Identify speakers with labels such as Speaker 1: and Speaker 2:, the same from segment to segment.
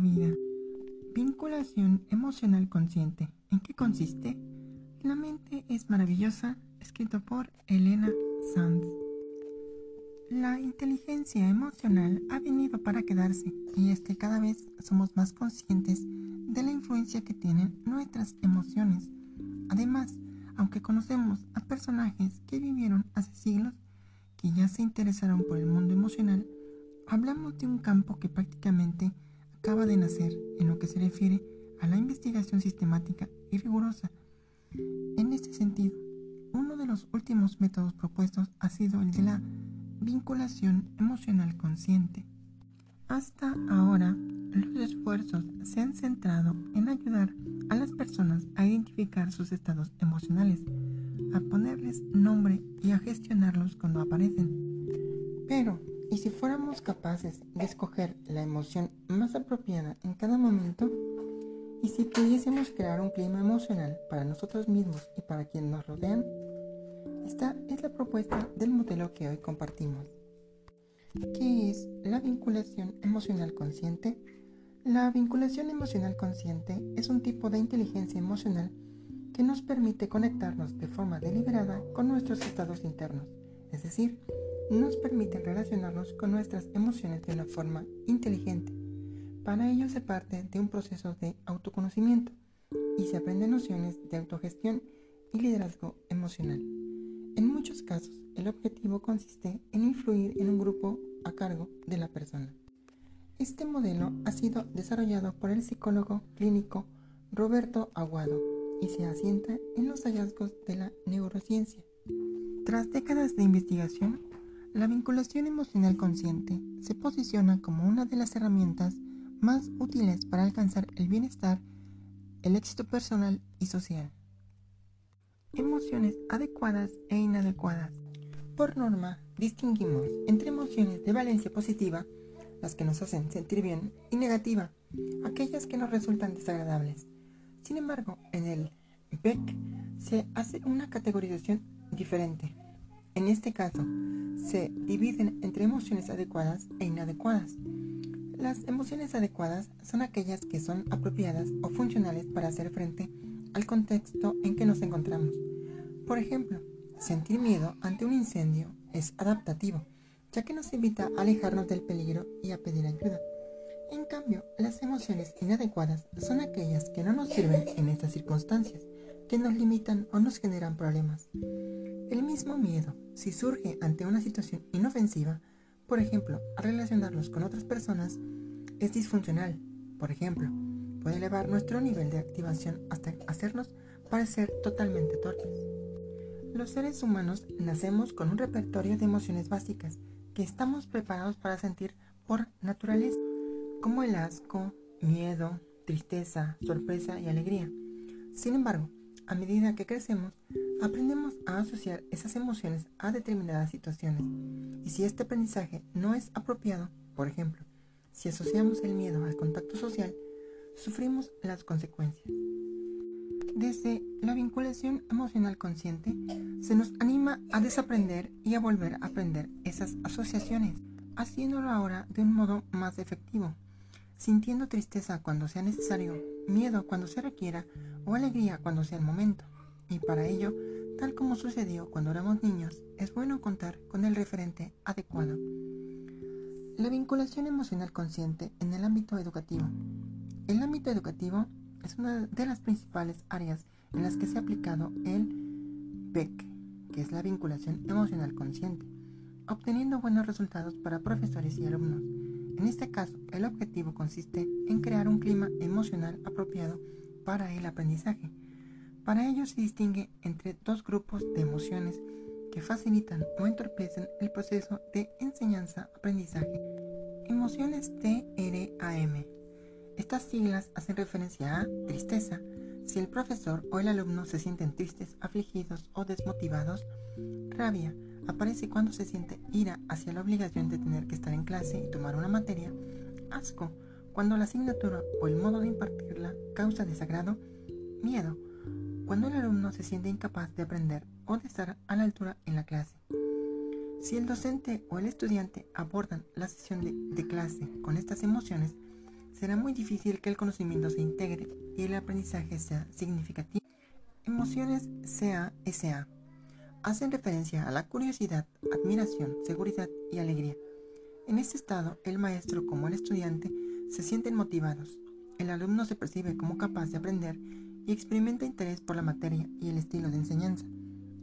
Speaker 1: vida. Vinculación emocional consciente. ¿En qué consiste? La mente es maravillosa, escrito por Elena Sanz. La inteligencia emocional ha venido para quedarse y es que cada vez somos más conscientes de la influencia que tienen nuestras emociones. Además, aunque conocemos a personajes que vivieron hace siglos, que ya se interesaron por el mundo emocional, hablamos de un campo que prácticamente acaba de nacer en lo que se refiere a la investigación sistemática y rigurosa. En este sentido, uno de los últimos métodos propuestos ha sido el de la vinculación emocional consciente. Hasta ahora, los esfuerzos se han centrado en ayudar a las personas a identificar sus estados emocionales, a ponerles nombre y a gestionarlos cuando aparecen. Pero, ¿y si fuéramos capaces de escoger la emoción más apropiada en cada momento? ¿Y si pudiésemos crear un clima emocional para nosotros mismos y para quienes nos rodean? Esta es la propuesta del modelo que hoy compartimos. ¿Qué es la vinculación emocional consciente? La vinculación emocional consciente es un tipo de inteligencia emocional que nos permite conectarnos de forma deliberada con nuestros estados internos, es decir, nos permite relacionarnos con nuestras emociones de una forma inteligente. Para ello se parte de un proceso de autoconocimiento y se aprende nociones de autogestión y liderazgo emocional. En muchos casos, el objetivo consiste en influir en un grupo a cargo de la persona. Este modelo ha sido desarrollado por el psicólogo clínico Roberto Aguado y se asienta en los hallazgos de la neurociencia. Tras décadas de investigación, la vinculación emocional consciente se posiciona como una de las herramientas más útiles para alcanzar el bienestar, el éxito personal y social. Emociones adecuadas e inadecuadas. Por norma, distinguimos entre emociones de valencia positiva, las que nos hacen sentir bien, y negativa, aquellas que nos resultan desagradables. Sin embargo, en el BEC se hace una categorización diferente. En este caso, se dividen entre emociones adecuadas e inadecuadas. Las emociones adecuadas son aquellas que son apropiadas o funcionales para hacer frente al contexto en que nos encontramos. Por ejemplo, sentir miedo ante un incendio es adaptativo, ya que nos invita a alejarnos del peligro y a pedir ayuda. En cambio, las emociones inadecuadas son aquellas que no nos sirven en estas circunstancias, que nos limitan o nos generan problemas. Mismo miedo, si surge ante una situación inofensiva, por ejemplo, a relacionarnos con otras personas, es disfuncional. Por ejemplo, puede elevar nuestro nivel de activación hasta hacernos parecer totalmente torpes. Los seres humanos nacemos con un repertorio de emociones básicas que estamos preparados para sentir por naturaleza, como el asco, miedo, tristeza, sorpresa y alegría. Sin embargo, a medida que crecemos, aprendemos a asociar esas emociones a determinadas situaciones. Y si este aprendizaje no es apropiado, por ejemplo, si asociamos el miedo al contacto social, sufrimos las consecuencias. Desde la vinculación emocional consciente, se nos anima a desaprender y a volver a aprender esas asociaciones, haciéndolo ahora de un modo más efectivo, sintiendo tristeza cuando sea necesario, miedo cuando se requiera o alegría cuando sea el momento. Y para ello, tal como sucedió cuando éramos niños, es bueno contar con el referente adecuado. La vinculación emocional consciente en el ámbito educativo. El ámbito educativo es una de las principales áreas en las que se ha aplicado el BEC, que es la vinculación emocional consciente, obteniendo buenos resultados para profesores y alumnos. En este caso, el objetivo consiste en crear un clima emocional apropiado para el aprendizaje. Para ello se distingue entre dos grupos de emociones que facilitan o entorpecen el proceso de enseñanza-aprendizaje. Emociones TRAM estas siglas hacen referencia a tristeza. Si el profesor o el alumno se sienten tristes, afligidos o desmotivados, rabia aparece cuando se siente ira hacia la obligación de tener que estar en clase y tomar una materia, asco cuando la asignatura o el modo de impartirla causa desagrado, miedo cuando el alumno se siente incapaz de aprender o de estar a la altura en la clase. Si el docente o el estudiante abordan la sesión de, clase con estas emociones, será muy difícil que el conocimiento se integre y el aprendizaje sea significativo. Emociones CA-SA hacen referencia a la curiosidad, admiración, seguridad y alegría. En este estado, el maestro como el estudiante se sienten motivados. El alumno se percibe como capaz de aprender y experimenta interés por la materia y el estilo de enseñanza.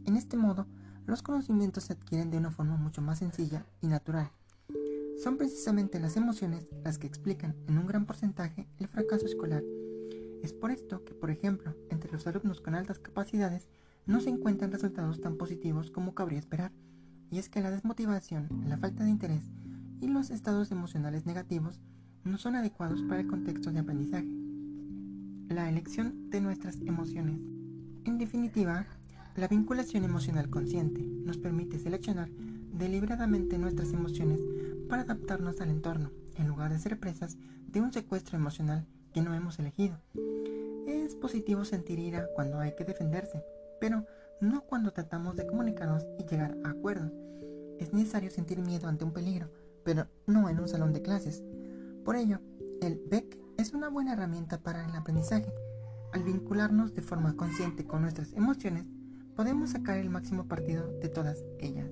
Speaker 1: En este modo, los conocimientos se adquieren de una forma mucho más sencilla y natural. Son precisamente las emociones las que explican en un gran porcentaje el fracaso escolar. Es por esto que, por ejemplo, entre los alumnos con altas capacidades no se encuentran resultados tan positivos como cabría esperar, y es que la desmotivación, la falta de interés y los estados emocionales negativos no son adecuados para el contexto de aprendizaje. La elección de nuestras emociones. En definitiva, la vinculación emocional consciente nos permite seleccionar deliberadamente nuestras emociones para adaptarnos al entorno, en lugar de ser presas de un secuestro emocional que no hemos elegido. Es positivo sentir ira cuando hay que defenderse, pero no cuando tratamos de comunicarnos y llegar a acuerdos. Es necesario sentir miedo ante un peligro, pero no en un salón de clases. Por ello, el BEC es una buena herramienta para el aprendizaje. Al vincularnos de forma consciente con nuestras emociones, podemos sacar el máximo partido de todas ellas.